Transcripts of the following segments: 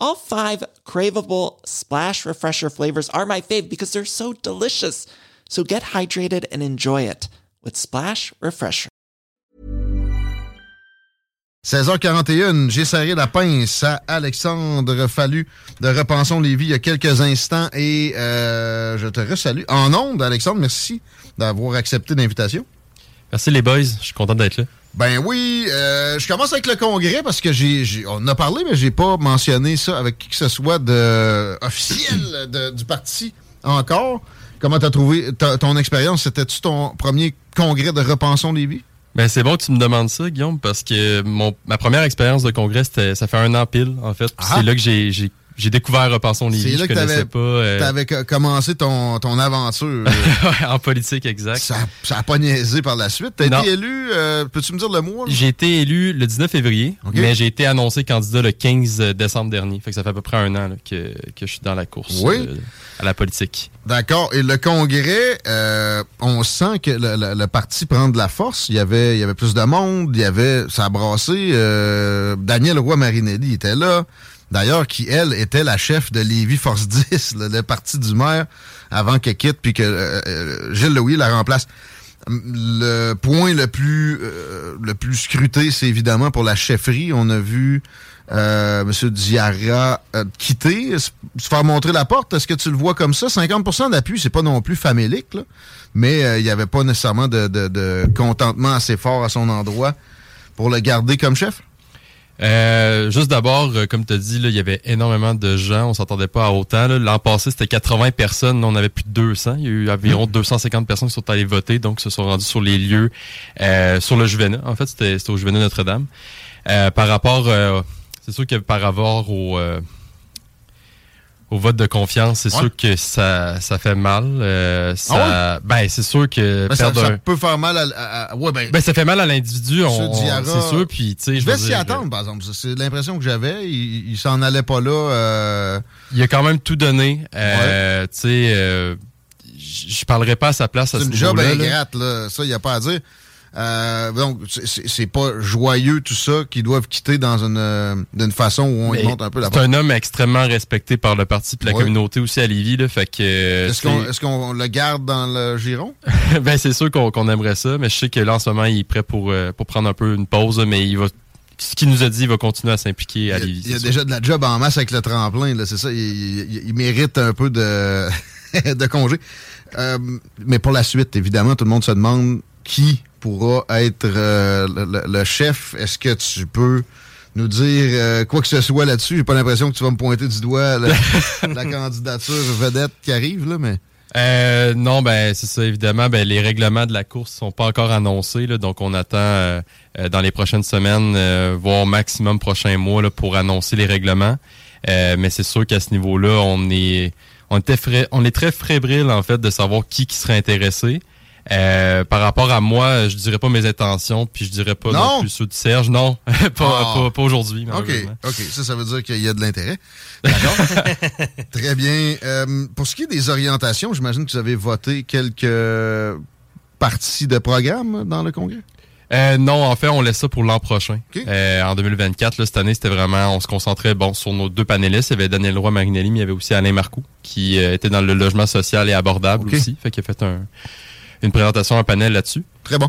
All five craveable Splash Refresher flavors are my fave because they're so delicious. So get hydrated and enjoy it with Splash Refresher. 16h41, j'ai serré la pince à Alexandre Fallu de Repensons Lévis il y a quelques instants et euh, je te resalue. En ondes, Alexandre, merci d'avoir accepté l'invitation. Merci les boys, je suis content d'être là. Ben oui, euh, je commence avec le congrès parce que j'ai, j'ai- on a parlé, mais j'ai pas mentionné ça avec qui que ce soit de officiel de- du parti encore. Comment t'as trouvé ton expérience? C'était-tu ton premier congrès de Repensons Lévis? Ben c'est bon que tu me demandes ça, Guillaume, parce que mon, ma première expérience de congrès, ça fait un an pile, en fait. Puis Ah. C'est là que j'ai, j'ai, découvert Repensons Lévis. Là je que connaissais t'avais, pas. euh, t'avais co- commencé ton, ton aventure. en politique, exact. ça, ça a pas niaisé par la suite. T'as été élu, euh, peux-tu me dire le mois? J'ai été élu le 19 février, mais j'ai été annoncé candidat le 15 décembre dernier. Fait que ça fait à peu près un an là, que, que je suis dans la course Oui. euh, à la politique. D'accord. Et le congrès, euh, on sent que le, le- le parti prend de la force. Il y avait, il y avait plus de monde. Il y avait, ça a brassé. euh, Daniel Roy Marinelli était là. D'ailleurs, qui, elle, était la chef de Lévis Force 10, le, parti du maire, avant qu'elle quitte, puis que euh, euh, Gilles Louis la remplace. Le point le plus, euh, le plus scruté, c'est évidemment pour la chefferie. On a vu euh, M. Diarra euh, quitter, se faire montrer la porte. Est-ce que tu le vois comme ça? 50% d'appui, c'est pas non plus famélique, mais euh, il n'y avait pas nécessairement de, de- de contentement assez fort à son endroit pour le garder comme chef? Euh, juste d'abord, euh, comme tu as dit, là, il y avait énormément de gens. On s'attendait pas à autant. là. L'an passé, c'était 80 personnes. On avait plus de 200. Il y a eu environ 250 personnes qui sont allées voter, donc se sont rendues sur les lieux, euh, sur le Juvenat. En fait, c'était c'était au Juvenat Notre-Dame. Euh, par rapport, euh, c'est sûr que par rapport au, euh, au vote de confiance, c'est Ouais. sûr que ça, ça fait mal. Euh, ça, Ben, c'est sûr que Ben, ça, perdre ça un- peut faire mal à... à- à- ouais, ben, ben, ça fait mal à l'individu, c'est sûr. Puis, tu sais, je vais s'y attendre, par exemple. C'est l'impression que j'avais. Il, il s'en allait pas là. euh, Il a quand même tout donné. Euh, Tu sais, euh, je parlerai pas à sa place à C'est ce une job niveau-là. là. ingrate, là. Ça, il n'y a pas à dire. Euh, donc, c'est- pas joyeux tout ça qu'ils doivent quitter dans une, euh, d'une façon où on Mais y monte un peu la C'est un homme extrêmement respecté par le parti et la Ouais. communauté aussi à Lévis. Là, fait que, euh, Est-ce qu'on est-ce qu'on le garde dans le giron? c'est- ben, c'est sûr qu'on qu'on aimerait ça, mais je sais que là, en ce moment, il est prêt pour, euh, pour prendre un peu une pause, mais il va ce qu'il nous a dit, il va continuer à s'impliquer à Il y a, Lévis. il y a déjà de la job en masse avec le tremplin, là, c'est ça. Il, il- il mérite un peu de, de congé. Euh, mais pour la suite, évidemment, tout le monde se demande qui pourra être euh, le, chef. Est-ce que tu peux nous dire euh, quoi que ce soit là-dessus? J'ai pas l'impression que tu vas me pointer du doigt la, la candidature vedette qui arrive, là, mais. Euh, non, ben c'est ça, évidemment. Ben, les règlements de la course sont pas encore annoncés, là, donc on attend euh, dans les prochaines semaines, euh, voire maximum prochains mois là, pour annoncer les règlements. Euh, mais c'est sûr qu'à ce niveau-là, on est on, était frais- on est très fébrile en fait de savoir qui qui serait intéressé. Euh, par rapport à moi, je dirais pas mes intentions, puis je dirais pas non, Non? plus ceux de Serge. Non, pas, Ah. pas, pas aujourd'hui. OK. OK. Ça, ça veut dire qu'il y a de l'intérêt. D'accord. Très bien. Euh, pour ce qui est des orientations, j'imagine que vous avez voté quelques parties de programme dans le congrès? Euh, non, en fait, on laisse ça pour l'an prochain. OK. Euh, en 2024, là, cette année, c'était vraiment, on se concentrait bon sur nos deux panélistes. Il y avait Daniel Roy Marinelli, mais il y avait aussi Alain Marcoux, qui euh, était dans le logement social et abordable aussi. Fait qu'il a fait un- une présentation, un panel là-dessus? Très bon.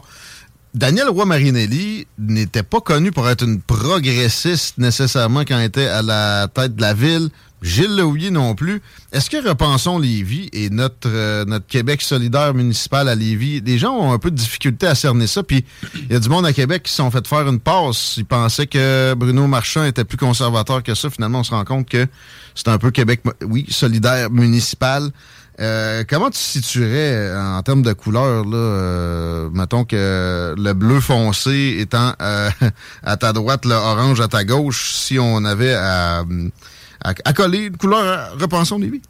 Daniel Roy Marinelli n'était pas connu pour être une progressiste nécessairement quand il était à la tête de la ville, Gilles Lehouillier non plus. Est-ce que Repensons Lévis et notre, euh, notre Québec solidaire municipal à Lévis, des gens ont un peu de difficulté à cerner ça, puis il y a du monde à Québec qui se sont fait faire une passe. Ils pensaient que Bruno Marchand était plus conservateur que ça. Finalement, on se rend compte que c'est un peu Québec, oui, solidaire municipal. Euh, comment tu situerais euh, en termes de couleur, là, euh, mettons que le bleu foncé étant à ta droite, le orange à ta gauche, si on avait à à, coller une couleur Repensons Lévis?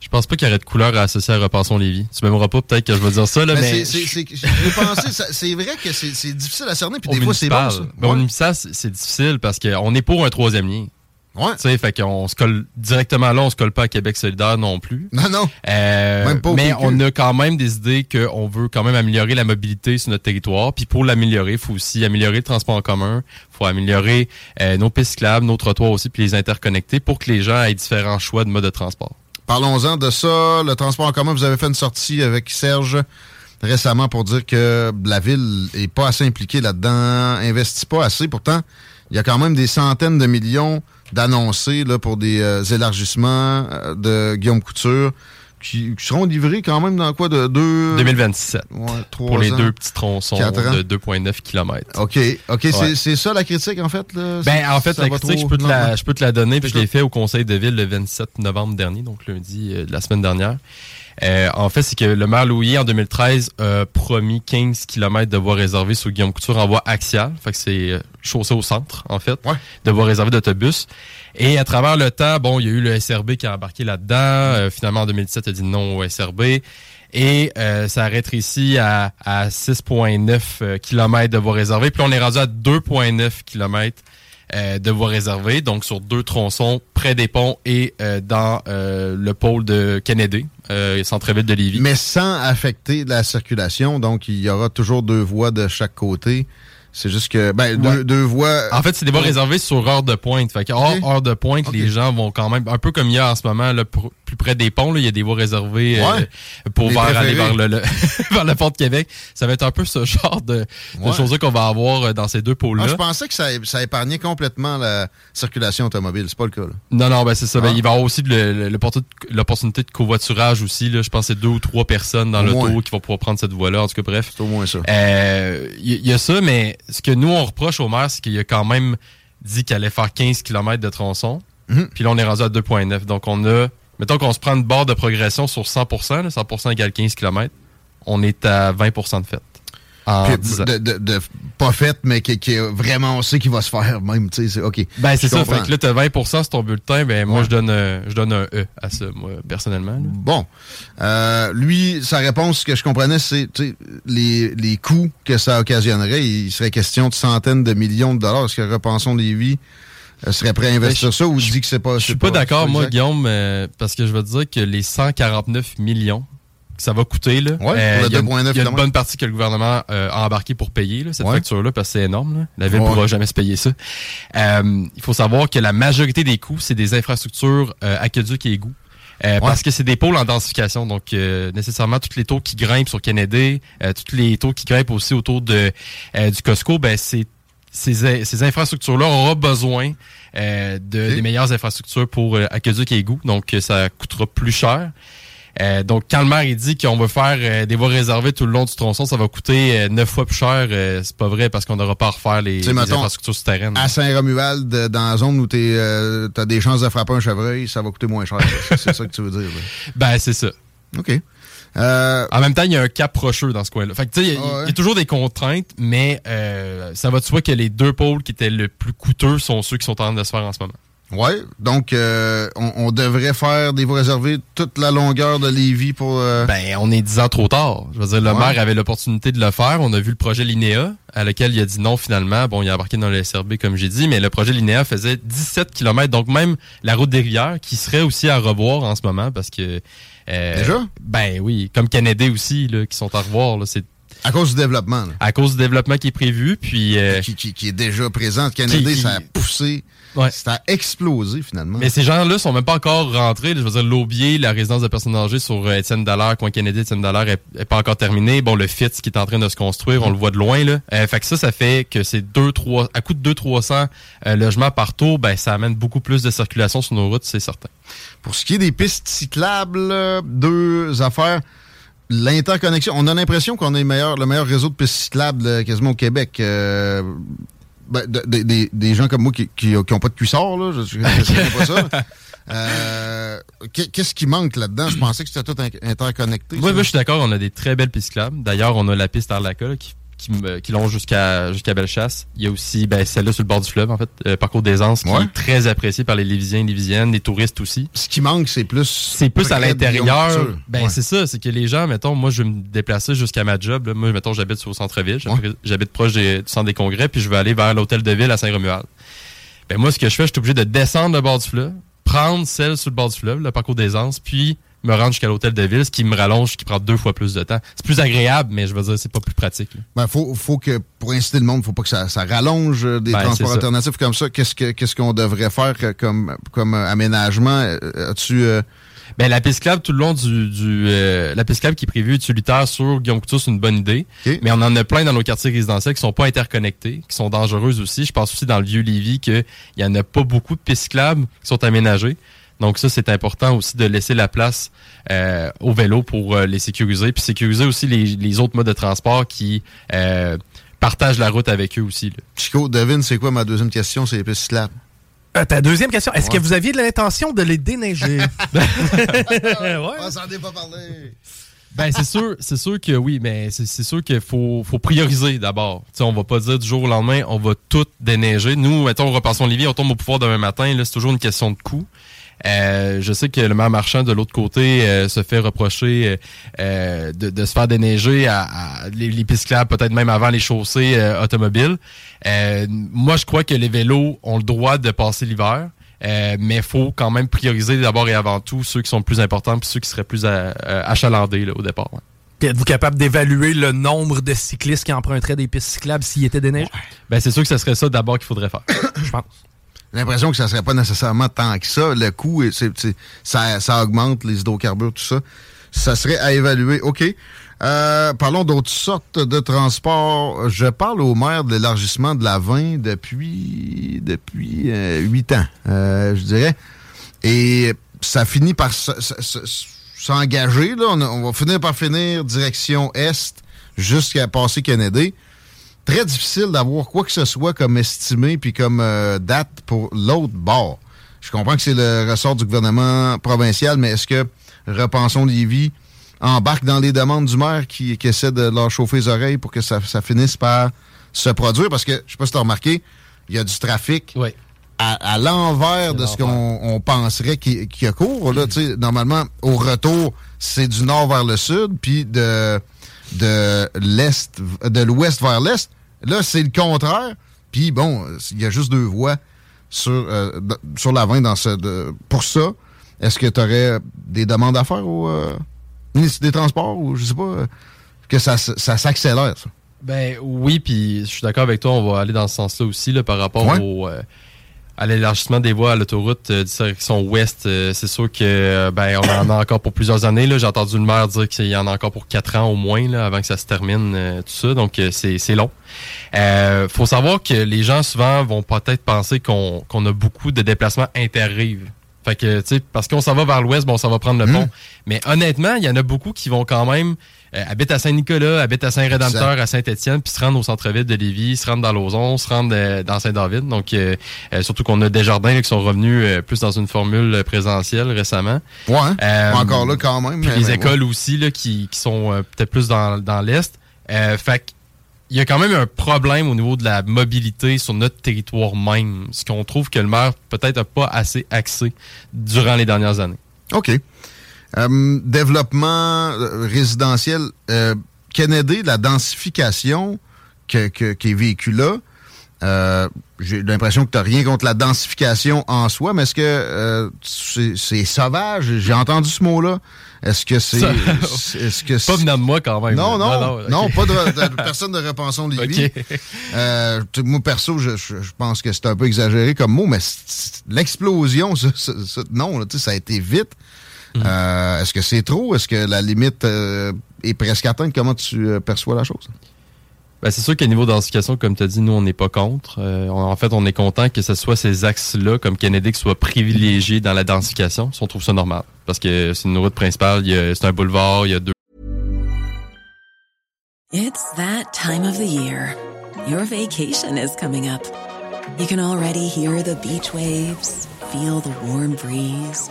Je pense pas qu'il y aurait de couleur à associer à Repensons Lévis. Tu m'aimeras pas peut-être que je vais dire ça, là, mais... c'est vrai que c'est difficile à cerner, puis des fois c'est bon, ça. Ben, c'est difficile parce qu'on est pour un troisième lien. Ouais. Tu sais, fait qu'on se colle directement là, on se colle pas à Québec solidaire non plus. Non, non. Euh, même pas mais on a quand même des idées qu'on veut quand même améliorer la mobilité sur notre territoire. Puis pour l'améliorer, il faut aussi améliorer le transport en commun. Il faut améliorer euh, nos pistes cyclables, nos trottoirs aussi, puis les interconnecter pour que les gens aient différents choix de mode de transport. Parlons-en de ça. Le transport en commun, vous avez fait une sortie avec Serge récemment pour dire que la ville est pas assez impliquée là-dedans, investit pas assez. Pourtant, il y a quand même des centaines de millions d'annoncer pour des euh, élargissements euh, de Guillaume Couture qui, seront livrés quand même dans quoi de deux? 2027 ouais, pour les deux petits tronçons de 2,9 km. OK, OK, c'est ça la critique en fait là? Ben en fait la critique je peux te la, je peux te la donner puis je l'ai fait au conseil de ville le 27 novembre dernier donc lundi euh, de la semaine dernière. Euh, en fait, c'est que le maire Louis, en 2013, a promis 15 km de voies réservées sur Guillaume Couture en voie axiale. Fait que c'est euh, chaussée au centre, en fait, de voies réservées d'autobus. Et à travers le temps, bon, il y a eu le SRB qui a embarqué là-dedans. Euh, finalement, en 2017, il a dit non au SRB. Et ça a rétréci à, à 6,9 km de voies réservées. Puis on est rendu à 2,9 km euh, de voies réservées, donc sur deux tronçons près des ponts et euh, dans euh, le pôle de Kennedy, centre-ville de Lévis. Mais sans affecter la circulation, donc il y aura toujours deux voies de chaque côté. C'est juste que, ben, deux, voies. En fait, c'est des voies réservées sur heure de pointe. Fait que hors heure de pointe, les gens vont quand même, un peu comme il y a en ce moment, là, plus près des ponts, là, il y a des voies réservées euh, pour vers, aller vers le, vers le pont de Québec. Ça va être un peu ce genre de, choses qu'on va avoir euh, dans ces deux pôles-là. Ah, je pensais que ça, ça, épargnait complètement la circulation automobile. C'est pas le cas. Là. Non, non, ben c'est ça. Ben, ah. il va y avoir aussi l'opportunité de covoiturage aussi. Là. Je pense que c'est deux ou trois personnes dans l'auto qui vont pouvoir prendre cette voie-là. En tout cas, bref. C'est au moins ça. Euh, il y, a ça, mais ce que nous, on reproche au maire, c'est qu'il a quand même dit qu'il allait faire 15 km de tronçon. Mhm. Puis là, on est rendu à 2,9. Donc, on a, mettons qu'on se prend une barre de progression sur 100% 100% égale 15 km, on est à 20% de fait de, pas fait, mais qui, vraiment on sait qu'il va se faire même. C'est OK. Ben, c'est ça. Fait que là, tu as 20 sur ton bulletin. Ben, moi, je donne, euh, je donne un E à ça, moi, personnellement. Bon. Euh, lui, sa réponse, ce que je comprenais, c'est les, les coûts que ça occasionnerait. Il serait question de centaines de millions de dollars. Est-ce que Repensons les vies euh, serait prêt à investir ben, ça ou dit que c'est pas. Je suis pas, d'accord, moi, Guillaume, parce que je veux dire que les 149 millions ça va coûter. Là. Euh, il y a, une bonne partie que le gouvernement euh, a embarqué pour payer cette facture-là, parce que c'est énorme. La ville ne pourra jamais se payer ça. Euh, il faut savoir que la majorité des coûts, c'est des infrastructures aqueducs et égouts. Parce que c'est des pôles en densification, donc nécessairement toutes les taux qui grimpent sur Kennedy, tous les taux qui grimpent aussi autour de du Costco, ben c'est ces, ces infrastructures-là auront besoin de, des meilleures infrastructures pour aqueduc et égouts, donc ça coûtera plus cher. Euh, donc, quand le maire il dit qu'on veut faire euh, des voies réservées tout le long du tronçon, ça va coûter euh, neuf fois plus cher. c'est pas vrai parce qu'on n'aura pas à refaire les, infrastructures souterraines. À Saint-Romuald, dans la zone où tu as des chances de frapper un chevreuil, ça va coûter moins cher. c'est ça que tu veux dire. Ben, c'est ça. OK. En même temps, il y a un cap rocheux dans ce coin-là. Fait que, tu sais, il y, a toujours des contraintes, mais ça va de soi que les deux pôles qui étaient le plus coûteux sont ceux qui sont en train de se faire en ce moment. Oui, donc euh, on, devrait faire des voies réservées toute la longueur de Lévis pour... Euh, ben, on est dix ans trop tard. Je veux dire, le maire avait l'opportunité de le faire. On a vu le projet Linéa, à lequel il a dit non finalement. Bon, il a embarqué dans le SRB, comme j'ai dit, mais le projet Linéa faisait 17 km. Donc même la route des rivières, qui serait aussi à revoir en ce moment, parce que... Euh, Déjà? Ben oui, comme Kennedy aussi, là, qui sont à revoir. C'est À cause du développement. À cause du développement qui est prévu, puis... Qui, est déjà présent. Canada, ça a poussé Ouais. Ça a explosé finalement. Mais ces gens-là sont même pas encore rentrés. Je veux dire, l'Aubier, la résidence de personnes âgées sur euh, Étienne Dallaire, coin Kennedy, Étienne Dallaire est, pas encore terminé. Bon, le FITS qui est en train de se construire, on le voit de loin. Là. Euh, fait que ça, ça fait que c'est deux, trois, à coût de 200-300 euh, logements par tour, ben ça amène beaucoup plus de circulation sur nos routes, c'est certain. Pour ce qui est des pistes cyclables, deux affaires l'interconnexion. On a l'impression qu'on est le meilleur, le meilleur réseau de pistes cyclables quasiment au Québec. Ben, des, gens comme moi qui n'ont pas de cuissard, là, je ne pas ça. Euh, qu'est-ce qui manque là-dedans? Je pensais que c'était tout interconnecté. Oui, je suis d'accord. On a des très belles pistes cyclables. D'ailleurs, on a la piste Arlaca qui qui, qui longe jusqu'à jusqu'à Bellechasse. Il y a aussi ben, celle-là sur le bord du fleuve, en fait, euh, parcours des Anses, qui est très apprécié par les Lévisiens et Lévisiennes, les touristes aussi. Ce qui manque, c'est plus. C'est plus à l'intérieur. Ben, c'est ça, c'est que les gens, mettons, moi, je vais me déplacer jusqu'à ma job. Moi, mettons, j'habite le centre-ville, j'habite proche du centre des congrès, puis je vais aller vers l'hôtel de ville à Saint-Romuald. Ben, moi, ce que je fais, je suis obligé de descendre le bord du fleuve, prendre celle sur le bord du fleuve, le parcours des Anses, puis me rendre jusqu'à l'hôtel de ville, ce qui me rallonge, qui prend deux fois plus de temps. C'est plus agréable, mais je veux dire, c'est pas plus pratique. Ben, faut, faut que, pour inciter le monde, faut pas que ça, ça rallonge euh, des ben, transports alternatifs comme ça. Qu'est-ce que, qu'est-ce qu'on devrait faire comme, comme aménagement? Euh, as-tu, euh, Ben, la piste club tout le long du, du la piste club qui est prévue utilitaire sur Guillaume Couture, c'est une bonne idée. Mais on en a plein dans nos quartiers résidentiels qui sont pas interconnectés, qui sont dangereuses aussi. Je pense aussi dans le vieux Lévis qu'il y en a pas beaucoup de pistes qui sont aménagées. Donc ça, c'est important aussi de laisser la place euh, au vélo pour euh, les sécuriser, puis sécuriser aussi les, autres modes de transport qui euh, partagent la route avec eux aussi. Chico, devine, c'est quoi ma deuxième question? C'est les pistes ta deuxième question, est-ce que vous aviez l'intention de les déneiger? ouais. On s'en est pas parlé. Ben c'est sûr, c'est sûr que oui, mais c'est sûr qu'il faut, faut prioriser d'abord. On va pas dire du jour au lendemain, on va tout déneiger. Nous, mettons, repassons Lévis, on tombe au pouvoir demain matin, là, c'est toujours une question de coût. Euh, je sais que le maire marchand de l'autre côté euh, se fait reprocher euh, de, se faire déneiger à, les, pistes peut-être même avant les chaussées automobiles. moi, je crois que les vélos ont le droit de passer l'hiver. mais il faut quand même prioriser d'abord et avant tout ceux qui sont plus importants puis ceux qui seraient plus achalandés au départ. Êtes-vous capable d'évaluer le nombre de cyclistes qui emprunteraient des pistes cyclables s'ils étaient déneigés? Ben, c'est sûr que ce serait ça d'abord qu'il faudrait faire. Je pense l'impression que ça serait pas nécessairement tant que ça. Le coût, c'est, ça, ça augmente les hydrocarbures, tout ça. Ça serait à évaluer. OK. Euh, parlons d'autres sortes de transports. Je parle au maire de l'élargissement de la 20 depuis depuis euh, huit ans, euh, je dirais. Et ça finit par s'engager. Là. On, on, va finir par finir direction Est jusqu'à passer Kennedy très difficile d'avoir quoi que ce soit comme estimé puis comme euh, date pour l'autre bord. Je comprends que c'est le ressort du gouvernement provincial, mais est-ce que Repensons Lévis embarque dans les demandes du maire qui, essaie de leur chauffer les oreilles pour que ça, finisse par se produire? Parce que, je sais pas si tu as remarqué, il y a du trafic à, l'envers de ce qu'on penserait qui, qui a cours. Là, Normalement, au retour, c'est du nord vers le sud, puis de de l'est, de l'ouest vers l'est. Là, c'est le contraire. Puis bon, il y a juste deux voies sur, euh, sur la 20 dans ce, pour ça. Est-ce que tu aurais des demandes à faire au euh, ministre des Transports ou je sais pas, euh, que ça, ça s'accélère, ça? Ben oui, puis je suis d'accord avec toi, on va aller dans ce sens-là aussi là, par rapport au à l'élargissement des voies à l'autoroute euh, direction ouest, euh, c'est sûr que euh, ben on en a encore pour plusieurs années. J'ai entendu le maire dire qu'il y en a encore pour quatre ans au moins là, avant que ça se termine, tout ça. Donc c'est long. faut savoir que les gens souvent vont peut-être penser qu'on qu'on a beaucoup de déplacements interrives. Fait que, tu sais, parce qu'on s'en va vers l'ouest, bon, ça va prendre le mmh. pont. Mais honnêtement, il y en a beaucoup qui vont quand même euh, habitent à Saint-Nicolas, habitent à Saint-Rédempteur, à Saint-Étienne, puis se rendent au centre-ville de Lévis, se rendent dans Lauson, se rendent euh, dans Saint-David. Donc, euh, surtout qu'on a des jardins qui sont revenus plus dans une formule présentielle récemment. Ouais, encore là quand même. Puis les écoles aussi, là, qui, qui sont peut-être plus dans, dans l'Est. fait il y a quand même un problème au niveau de la mobilité sur notre territoire même, ce qu'on trouve que le maire peut-être n'a pas assez axé durant les dernières années. OK. Euh, développement euh, résidentiel, euh, Kennedy, la densification que, qui est véhiculée Euh, j'ai l'impression que tu n'as rien contre la densification en soi, mais est-ce que euh, c'est sauvage? J'ai entendu ce mot-là. Est-ce que c'est. Est-ce que Pas venant de moi quand même. Non, non, non, pas de, personne de repensons de okay. euh, moi, perso, je, je, pense que c'est un peu exagéré comme mot, mais l'explosion, non, ça a été vite. Euh, est-ce que c'est trop? Est-ce que la limite euh, est presque atteinte? Comment tu euh, perçois la chose? Ben, c'est sûr qu'à niveau densification, comme tu as dit, nous, on n'est pas contre. en fait, on est content que ce soit ces axes-là, comme Kennedy, qui soient privilégiés dans la densification, si on trouve ça normal. Parce que c'est une route principale, c'est un boulevard, il y a deux. It's that time of the year. Your vacation is coming up. You can already hear the beach waves, feel the warm breeze,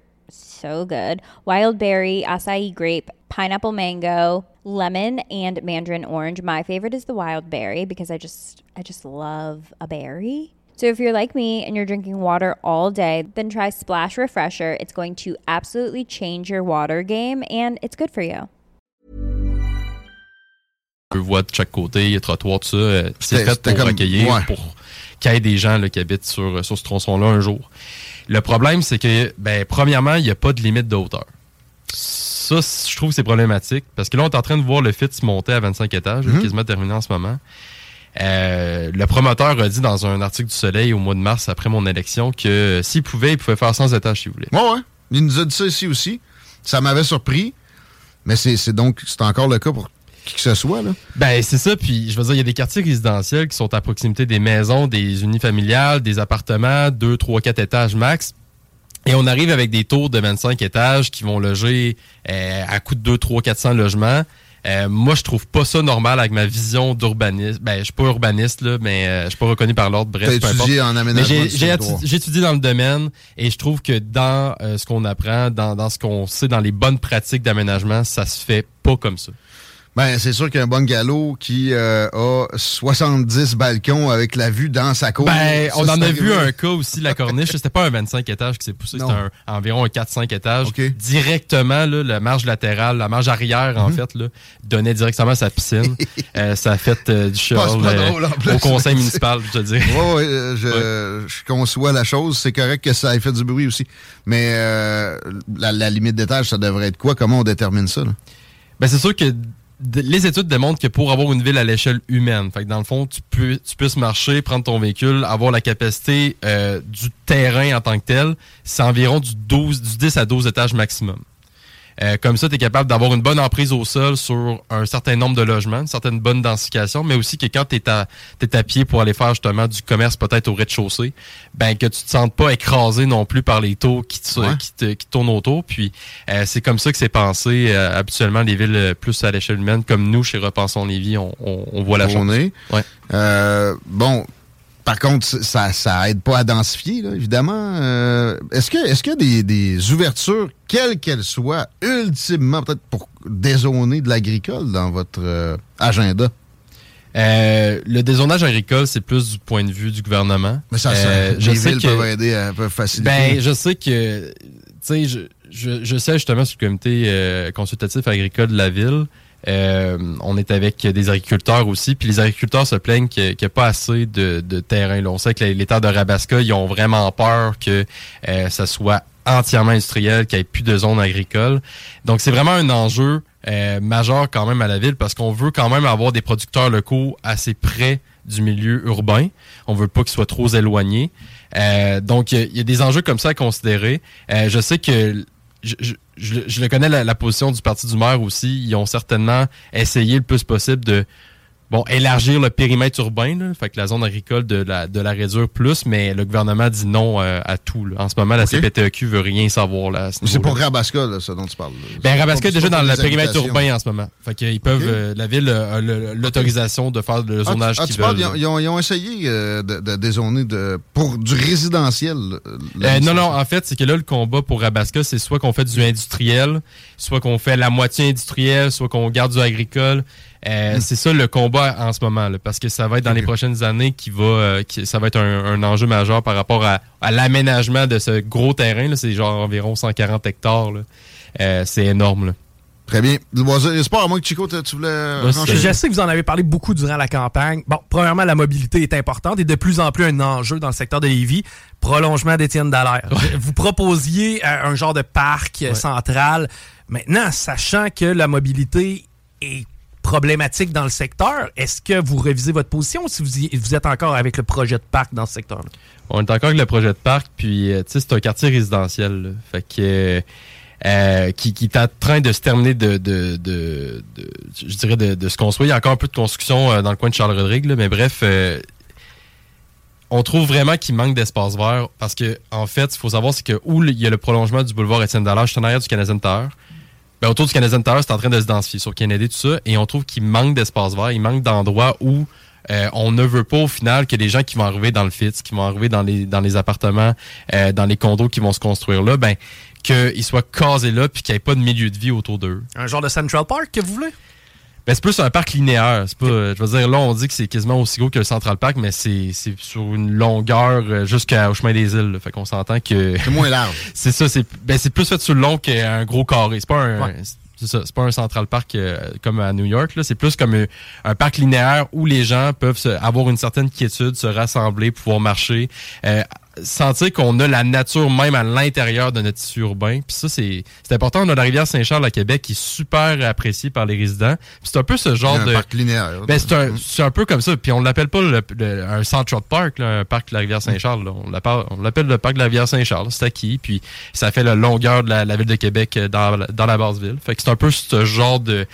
so good. Wild berry, acai grape, pineapple mango, lemon, and mandarin orange. My favorite is the wild berry because I just I just love a berry. So if you're like me and you're drinking water all day, then try Splash Refresher. It's going to absolutely change your water game and it's good for you. voies de chaque côté, il y a trottoir, tout ça. Euh, c'est fait pour comme, accueillir, ouais. pour qu'il y ait des gens là, qui habitent sur, euh, sur ce tronçon-là un jour. Le problème, c'est que, ben, premièrement, il n'y a pas de limite de hauteur. Ça, je trouve que c'est problématique parce que là, on est en train de voir le FITS monter à 25 étages, mm -hmm. quasiment terminé en ce moment. Euh, le promoteur a dit dans un article du Soleil au mois de mars après mon élection que s'il pouvait, il pouvait faire 100 étages s'il voulait. Ouais, ouais. Il nous a dit ça ici aussi. Ça m'avait surpris. Mais c'est donc c'est encore le cas pour qui que ce soit. Là. Ben, c'est ça. Puis, je veux dire, il y a des quartiers résidentiels qui sont à proximité des maisons, des unifamiliales, des appartements, 2, 3, 4 étages max. Et on arrive avec des tours de 25 étages qui vont loger euh, à coût de 2, 3, 400 logements. Euh, moi, je trouve pas ça normal avec ma vision d'urbaniste. Ben, je suis pas urbaniste, là, mais euh, je suis pas reconnu par l'ordre. Bref, T'as étudié en aménagement J'ai étudié dans le domaine et je trouve que dans euh, ce qu'on apprend, dans, dans ce qu'on sait, dans les bonnes pratiques d'aménagement, ça se fait pas comme ça. Ben, c'est sûr qu'un bon galop qui euh, a 70 balcons avec la vue dans sa cour. Ben, on en a vu un cas aussi, la corniche. C'était pas un 25 étages qui s'est poussé, c'était environ un 4-5 étages. Directement, là, la marge latérale, la marge arrière, en mhm. fait, là, donnait directement à sa piscine. euh, ça a fait euh, du charme euh, au conseil municipal, je te dis. Oui, ouais, je, je, conçois la chose. C'est correct que ça ait fait du bruit aussi. Mais la, la, limite d'étage, ça devrait être quoi? Comment on détermine ça? Là? Ben, c'est sûr que les études démontrent que pour avoir une ville à l'échelle humaine, fait que dans le fond, tu peux tu marcher, prendre ton véhicule, avoir la capacité euh, du terrain en tant que tel, c'est environ du 12 du 10 à 12 étages maximum. Euh, comme ça, tu es capable d'avoir une bonne emprise au sol sur un certain nombre de logements, une certaine bonne densification, mais aussi que quand tu es, es, à pied pour aller faire justement du commerce peut-être au rez-de-chaussée, ben que tu te sentes pas écrasé non plus par les taux qui, qui, qui tournent autour. Puis euh, c'est comme ça que c'est pensé euh, habituellement les villes plus à l'échelle humaine, comme nous chez Repensons Lévis, on, on, on voit la chose. Ouais. bon, par contre, ça, ça aide pas à densifier, là, évidemment. Euh, est-ce que est-ce qu'il y a des, des ouvertures, quelles qu'elles soient, ultimement peut-être pour dézoner de l'agricole dans votre euh, agenda? Euh, le dézonage agricole, c'est plus du point de vue du gouvernement. Mais ça, ça les villes peuvent aider, à, peuvent faciliter. Ben, je sais que, tu sais, je, je, je, sais justement sur le comité consultatif agricole de la ville, euh, on est avec des agriculteurs aussi, puis les agriculteurs se plaignent qu'il n'y a, pas assez de, terrain. Là. On sait que terres de Rabasca, ils ont vraiment peur que euh, ça soit entièrement industriel, qu'il n'y ait plus de zones agricoles. Donc c'est vraiment un enjeu euh, majeur quand même à la ville parce qu'on veut quand même avoir des producteurs locaux assez près du milieu urbain. On veut pas qu'ils soient trop éloignés. donc il y, a des enjeux comme ça à considérer. je sais que je, le connais la, la position du parti du maire aussi. Ils ont certainement essayé le plus possible de bon élargir le périmètre urbain, là, fait que la zone agricole de la, de la réduire plus, mais le gouvernement dit non euh, à tout. là. En ce moment, la Ok. CPTEQ veut rien savoir là. ce C'est pour Rabaska, là, ça dont tu parles. Ben, pas- est déjà dans le périmètre urbain en ce moment. Fait qu'ils peuvent, euh, la ville a le- l'autorisation de faire le Ah, tu- zonage ah, qu'ils tu parles, veulent. ils, ont, ils ont- essayé euh, de, de dézoner de, pour du résidentiel. euh, Euh, non, non, en fait, c'est que là, le combat pour Rabasca, c'est soit qu'on fait du industriel, soit qu'on fait la moitié industriel, soit qu'on garde du agricole. Euh, C'est ça le combat en ce moment, là, parce que ça va être dans les prochaines années qui va, euh, qui- ça va être un, un enjeu majeur par rapport à, à l'aménagement de ce gros terrain. là. C'est genre environ 140 hectares. Euh, c'est énorme. Là. Très bien. Loisirs sport, à moins que Chico, tu voulais renchérir? Je sais que vous en avez parlé beaucoup durant la campagne. Bon, premièrement, la mobilité est importante et de plus en plus un enjeu dans le secteur de Lévis. Prolongement d'Étienne Dallaire. Vous proposiez un genre de parc central. Maintenant, sachant que la mobilité est problématique dans le secteur, est-ce que vous révisez votre position ou si vous, êtes encore avec le projet de parc dans ce secteur-là? On est encore avec le projet de parc, puis euh, c'est un quartier résidentiel. Fait que euh, euh, qui, est en train de se terminer de, je dirais de, se construire. Il y a encore un peu de construction dans le coin de Charles-Rodrigue, là, mais bref, on trouve vraiment qu'il manque d'espace vert parce que en fait, il faut savoir c'est que où il y a le prolongement du boulevard Étienne Dallaire, juste en arrière du Canadien Tower. Ben, autour du Canadien Tower, c'est en train de se densifier sur Kennedy, tout ça, et on trouve qu'il manque d'espace vert, il manque d'endroits où euh, on ne veut pas au final que les gens qui vont arriver dans le FITS, qui vont arriver dans les, dans les appartements, euh, dans les condos qui vont se construire là, ben qu'ils soient casés là puis qu'il n'y ait pas de milieu de vie autour d'eux. Un genre de Central Park que vous voulez? Ben, c'est plus un parc linéaire. C'est pas, euh, je veux dire, là, on dit que c'est quasiment aussi gros que le Central Park, mais c'est c'est sur une longueur euh, jusqu'au chemin des îles. là. Fait qu'on s'entend que C'est moins large. c'est ça, c'est ben, c'est plus fait sur le long qu'un gros carré. C'est pas un Ouais. c'est ça, c'est pas un Central Park euh, comme à New York là, c'est plus comme un, un parc linéaire où les gens peuvent se- avoir une certaine quiétude, se rassembler, pouvoir marcher, euh, sentir qu'on a la nature même à l'intérieur de notre tissu urbain. Puis ça c'est c'est important, on a la rivière Saint-Charles à Québec qui est super appréciée par les résidents. Puis c'est un peu ce genre un de parc linéaire. ben, c'est un, c'est un peu comme ça. Puis on l'appelle pas le, le- un Central Park, là, un parc de la rivière Saint-Charles. On l'appelle, on l'appelle le parc de la rivière Saint-Charles. C'est acquis. Puis ça fait la longueur de la, la ville de Québec euh, dans, la- dans la basse ville. Fait que c'est un peu ce genre de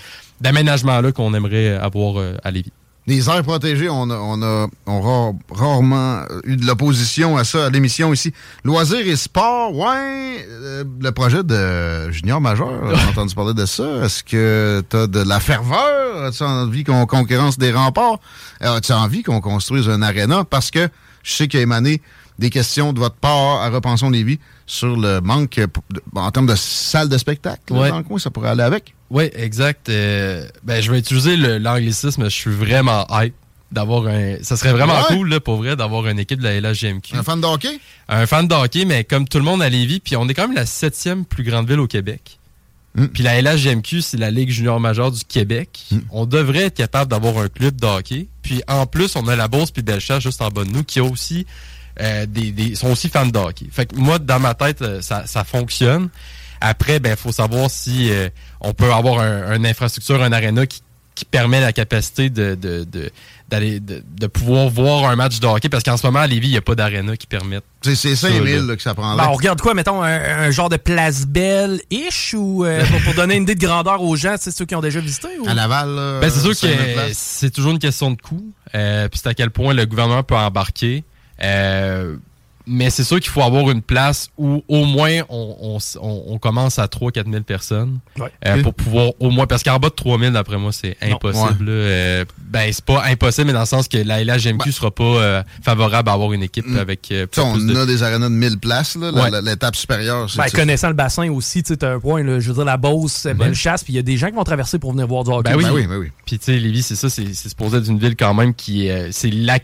d'aménagement-là qu'on aimerait avoir euh, à Lévis. Les aires protégées, on a, on a, on a rare- rarement eu de l'opposition à ça à l'émission ici. Loisirs et sport, ouais. euh, le projet de Junior Majeur, a entendu parler de ça. Est-ce que tu as de la ferveur? As-tu envie qu'on concurrence des remparts? Euh, As-tu envie qu'on construise un aréna? Parce que je sais qu'il y a émané des questions de votre part à Repensons Lévis sur le manque euh, en termes de salle de spectacle Ouais. dans le coin. Ça pourrait aller avec? Oui, exact. Euh, ben, je vais utiliser l'anglicisme. Je suis vraiment hype d'avoir un. Ça serait vraiment Ouais. cool, là, pour vrai, d'avoir une équipe de la LHGMQ. Un fan de hockey? un fan de hockey, mais comme tout le monde à Lévis, puis on est quand même la septième plus grande ville au Québec. Mm. Puis la LHGMQ, c'est la Ligue junior majeure du Québec. Mm. On devrait être capable d'avoir un club de hockey. Puis en plus, on a la Bourse puis Bellechasse juste en bas de nous qui a aussi euh, des, des- sont aussi fans de hockey. Fait que moi, dans ma tête, euh, ça, ça fonctionne. Après, ben, faut savoir si euh, on peut avoir un, une infrastructure, un aréna qui, qui permet la capacité de, de, de, d'aller, de, de pouvoir voir un match de hockey. Parce qu'en ce moment, à Lévis, il n'y a pas d'aréna qui permette C'est c'est Ça, 5000 là. là, que ça prendrait. Ben, on regarde quoi, mettons, un, un genre de place belle-ish ou euh, pour, pour donner une idée de grandeur aux gens, c'est ceux qui ont déjà visité? Ou? À Laval, là, Ben, c'est sûr 5000 que c'est toujours une question de coût. Euh, puis c'est à quel point le gouvernement peut embarquer. Euh, mais c'est sûr qu'il faut avoir une place où au moins on, commence à 3-4 000 personnes Ouais. euh, pour pouvoir au moins parce qu'en bas de 3 000 d'après moi c'est Non. impossible. là. Euh, ben c'est pas impossible mais dans le sens que la LHGMQ sera pas euh, favorable à avoir une équipe Mm. avec euh, Tu sais, plus on de- a des arénas de 1000 places, l'étape supérieure. c'est- Ben, connaissant le bassin aussi, tu sais, t'as un point, là, je veux dire, la Beauce, belle chasse, puis il y a des gens qui vont traverser pour venir voir du hockey. Ben oui. Ben oui, ben oui. Puis tu sais, Lévis, c'est ça, c'est supposé être une ville quand même qui est, euh, c'est la,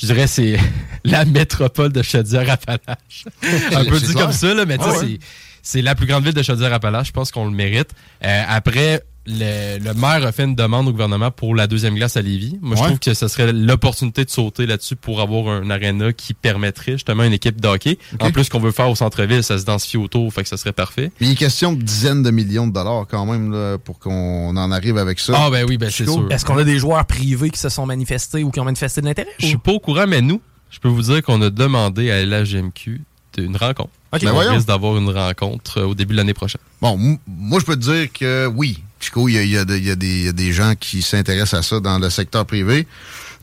je dirais, c'est la métropole de Chaudière-Appalaches. Un peu dit comme ça, là, mais tu sais, c'est la plus grande ville de Chaudière-Appalaches. Je pense qu'on le mérite. Euh, après, le, le maire a fait une demande au gouvernement pour la deuxième glace à Lévis. Moi, je trouve que ce serait l'opportunité de sauter là-dessus pour avoir un aréna qui permettrait justement une équipe de hockey. Ok. En plus, qu'on veut faire au centre-ville, ça se densifie autour, fait que ça serait parfait. Mais il est question de dizaines de millions de dollars quand même là, pour qu'on en arrive avec ça. Ah ben oui, ben c'est sûr. Est-ce qu'on a des joueurs privés qui se sont manifestés ou qui ont manifesté de l'intérêt? Je suis pas au courant, mais nous, je peux vous dire qu'on a demandé à LHGMQ une rencontre. Ben on voyons. risque d'avoir une rencontre euh, au début de l'année prochaine. Bon, moi, je peux te dire que oui, Chico, il y a, il y a de- il y a des, il y a des gens qui s'intéressent à ça dans le secteur privé.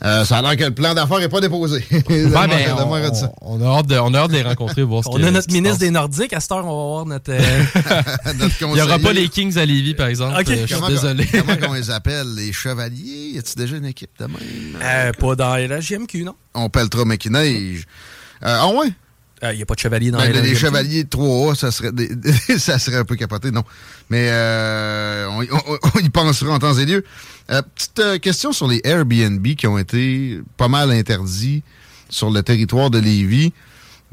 Euh, ça a l'air que le plan d'affaires n'est pas déposé. Ouais, ben, on, a hâte de, on a hâte de les rencontrer, voir ce On a notre ministre des Nordiques. À cette heure, on va voir notre. euh, Notre Il n'y aura pas les Kings à Lévis, par exemple. Euh, je suis Comment, désolé. comment qu'on les appelle? Les chevaliers? Y a-t-il déjà une équipe de même? euh, pas dans la GMQ, non? On pelletera Mekineige. Euh, ah ouais? Il n'y a pas de chevalier dans Ben, les GMQ. chevaliers de 3A, ça serait, des- ça serait un peu capoté, non. Mais euh, on, on- on y pensera en temps et lieu. Euh, petite euh, question sur les Airbnb qui ont été pas mal interdits sur le territoire de Lévis.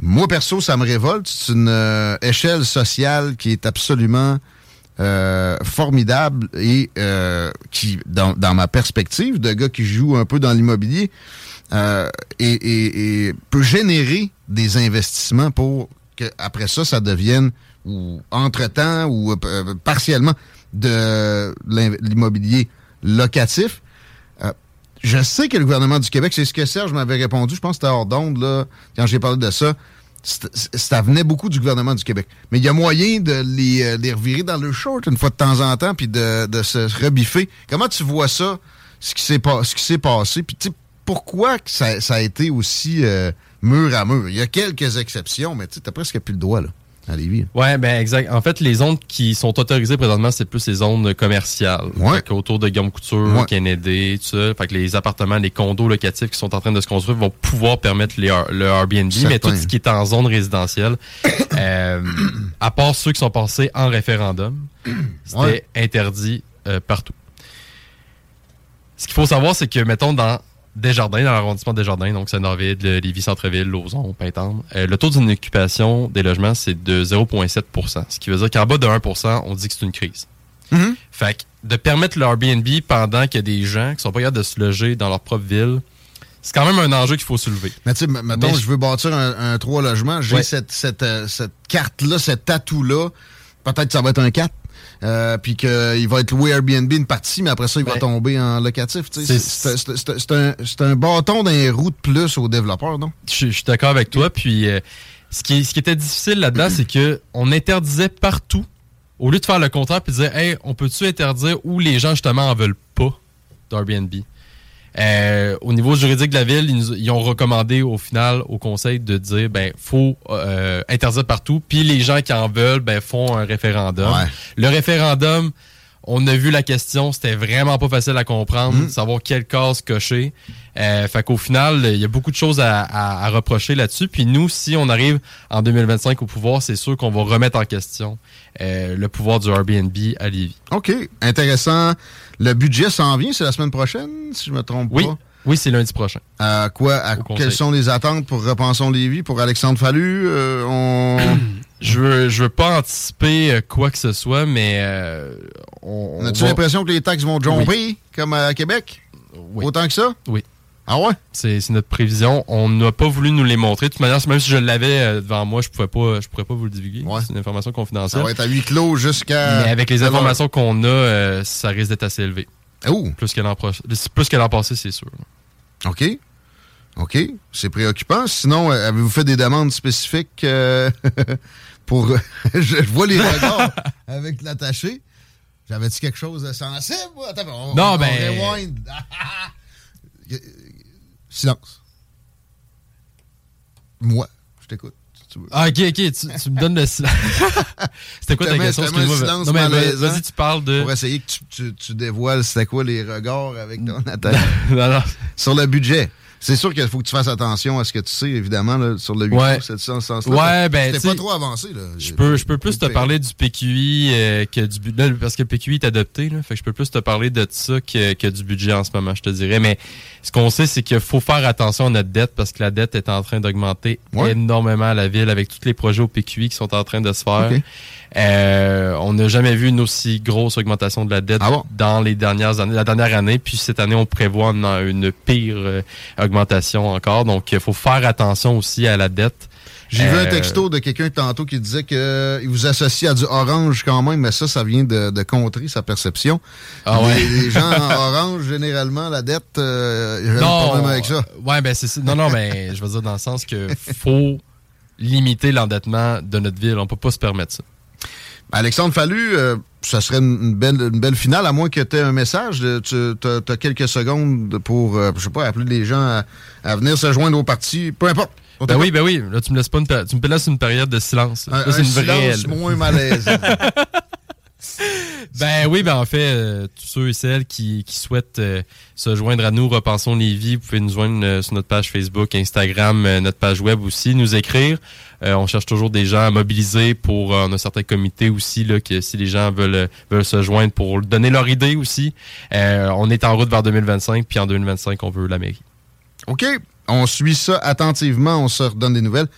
Moi, perso, ça me révolte. C'est une euh, échelle sociale qui est absolument euh, formidable et euh, qui, dans, dans ma perspective de gars qui joue un peu dans l'immobilier, euh, et, peut générer des investissements pour que après ça, ça devienne ou entre-temps ou euh, partiellement de l'immobilier locatif. Euh, je sais que le gouvernement du Québec, c'est ce que Serge m'avait répondu, je pense que c'était hors d'onde, là, quand j'ai parlé de ça, ça venait beaucoup du gouvernement du Québec. Mais il y a moyen de les, euh, revirer dans le short une fois de temps en temps, puis de, se rebiffer. Comment tu vois ça, ce qui s'est passé? Puis pourquoi que ça, ça a été aussi euh, mur à mur? Il y a quelques exceptions, mais tu t'as presque plus le droit, là, à Lévis. Ouais, ben exact. En fait, les zones qui sont autorisées présentement, c'est plus les zones commerciales. Ouais. Fait autour de Guillaume Couture, Ouais. Kennedy, tout ça. Fait que les appartements, les condos locatifs qui sont en train de se construire vont pouvoir permettre les, le Airbnb, Certain. mais tout ce qui est en zone résidentielle, euh, à part ceux qui sont passés en référendum, c'était Ouais. interdit euh, partout. Ce qu'il faut savoir, c'est que, mettons, dans Desjardins, dans l'arrondissement Desjardins, donc Saint-Norvide, le Lévis Centre-Ville, Lauson, Pintendre, euh, le taux d'une occupation des logements, c'est de 0,7% Ce qui veut dire qu'en bas de 1% on dit que c'est une crise. Mhm. Fait que de permettre le Airbnb pendant qu'il y a des gens qui sont pas capables de se loger dans leur propre ville, c'est quand même un enjeu qu'il faut soulever. Mais tu sais, mettons, je je- veux bâtir un, un trois logements, j'ai Ouais. cette, cette, euh, cette carte-là, cet atout-là. Peut-être que ça va être un 4. Euh, puis qu'il va être loué Airbnb une partie, mais après ça, il va tomber en locatif. c'est- un, un bâton dans les roues de plus aux développeurs, non? Je, je suis d'accord avec toi. Puis euh, ce, qui, ce qui était difficile là-dedans, c'est que on interdisait partout, au lieu de faire le contraire puis de dire Hey, on peut-tu interdire où les gens justement en veulent pas d'Airbnb? Euh, au niveau juridique de la ville, ils, nous- ils ont recommandé au final au conseil de dire ben faut euh, interdire partout, puis les gens qui en veulent ben font un référendum. Ouais. Le référendum, on a vu la question, c'était vraiment pas facile à comprendre, Mm. savoir quelle case cocher. Euh, fait qu'au final, il y a beaucoup de choses à, à- à reprocher là-dessus. Puis nous, si on arrive en 2025 au pouvoir, c'est sûr qu'on va remettre en question euh, le pouvoir du Airbnb à Lévis. OK. Intéressant. Le budget s'en vient, c'est la semaine prochaine, si je me trompe Oui, pas. oui, c'est lundi prochain. À quoi, à, quelles sont les attentes pour Repensons Lévis, pour Alexandre Fallu? Euh, on... Je veux, je veux pas anticiper euh, quoi que ce soit, mais euh, on, on As-tu va- l'impression que les taxes vont jumper, comme à Québec? Oui. Autant que ça? Oui. Ah ouais? C'est notre prévision. On n'a pas voulu nous les montrer. De toute manière, même si je l'avais euh, devant moi, je pouvais pas, je pourrais pas vous le divulguer. Ouais. C'est une information Ça confidentielle. va être à huis clos jusqu'à... Mais avec les informations qu'on a, euh, ça risque d'être assez élevé. Oh, Plus que l'an prochain. Plus que l'an passé, c'est sûr. OK. OK. C'est préoccupant. Sinon, euh, avez-vous fait des demandes spécifiques euh, pour... je, vois les regards avec l'attaché. J'avais-tu quelque chose de sensible? Attends, on, Non, on ben- rewind. Silence. Moi, je t'écoute. Ah, ok, ok, tu, tu me donnes le silence. C'était quoi ta question? silence Non, mais vas-y, tu parles de. Pour essayer que tu, tu, tu dévoiles c'était quoi les regards avec ton non, non. sur le budget. C'est sûr qu'il faut que tu fasses attention à ce que tu sais, évidemment, là, sur le 8 Ouais. c'est ça, ce sens-là. Ouais, ben, pas trop avancé, là. Je peux, je peux plus te parler du PQI euh, que du budget. Parce que le PQI est adopté, là, fait que je peux plus te parler de ça que, que du budget en ce moment, je te dirais. Mais ce qu'on sait, c'est qu'il faut faire attention à notre dette parce que la dette est en train d'augmenter Ouais. énormément à la ville avec tous les projets au PQI qui sont en train de se faire. Euh, on n'a jamais vu une aussi grosse augmentation de la dette Ah bon? dans les dernières années, la dernière année. Puis cette année, on prévoit une, une pire euh, augmentation encore. Donc, il faut faire attention aussi à la dette. J'ai vu un Euh, texto de quelqu'un tantôt qui disait qu'il vous associe à du orange quand même, mais ça, ça vient de, de contrer sa perception. Ah ouais. les, les gens en orange, généralement, la dette, euh, y a un problème avec ça. Ouais, ben c'est ça. Non, non, mais je veux dire dans le sens que faut limiter l'endettement de notre ville. On peut pas se permettre ça. Alexandre Fallu, euh, ça serait une belle, une belle finale, à moins que tu aies un message. Tu as, quelques secondes pour, euh, je sais pas, appeler les gens à, venir se joindre au parti. Peu importe. Ben oui, ben oui. Là, tu me laisses pas une, tu me laisses une période de silence. c'est une silence moins malaise. ben oui, ben en fait, euh, tous ceux et celles qui, qui souhaitent euh, se joindre à nous, Repensons Lévis, vous pouvez nous joindre euh, sur notre page Facebook, Instagram, notre page web aussi, nous écrire. on cherche toujours des gens à mobiliser pour on a certains comités aussi là que si les gens veulent veulent se joindre pour donner leur idée aussi. on est en route vers 2025 puis en 2025 on veut la mairie. OK, on suit ça attentivement, on se redonne des nouvelles.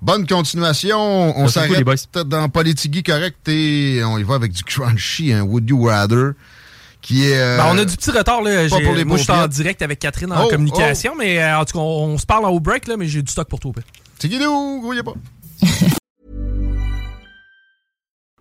Bonne continuation. On s'arrête dans Politigui correct et on y va avec du crunchy, un Would You Rather. Qui est, euh, ben, on a du petit retard. Là. Pour les moi, je suis en direct avec Catherine en oh, communication, oh. mais euh, en tout cas, on, se parle en haut break, là, mais j'ai du stock pour toi. C'est nous, grouillez pas.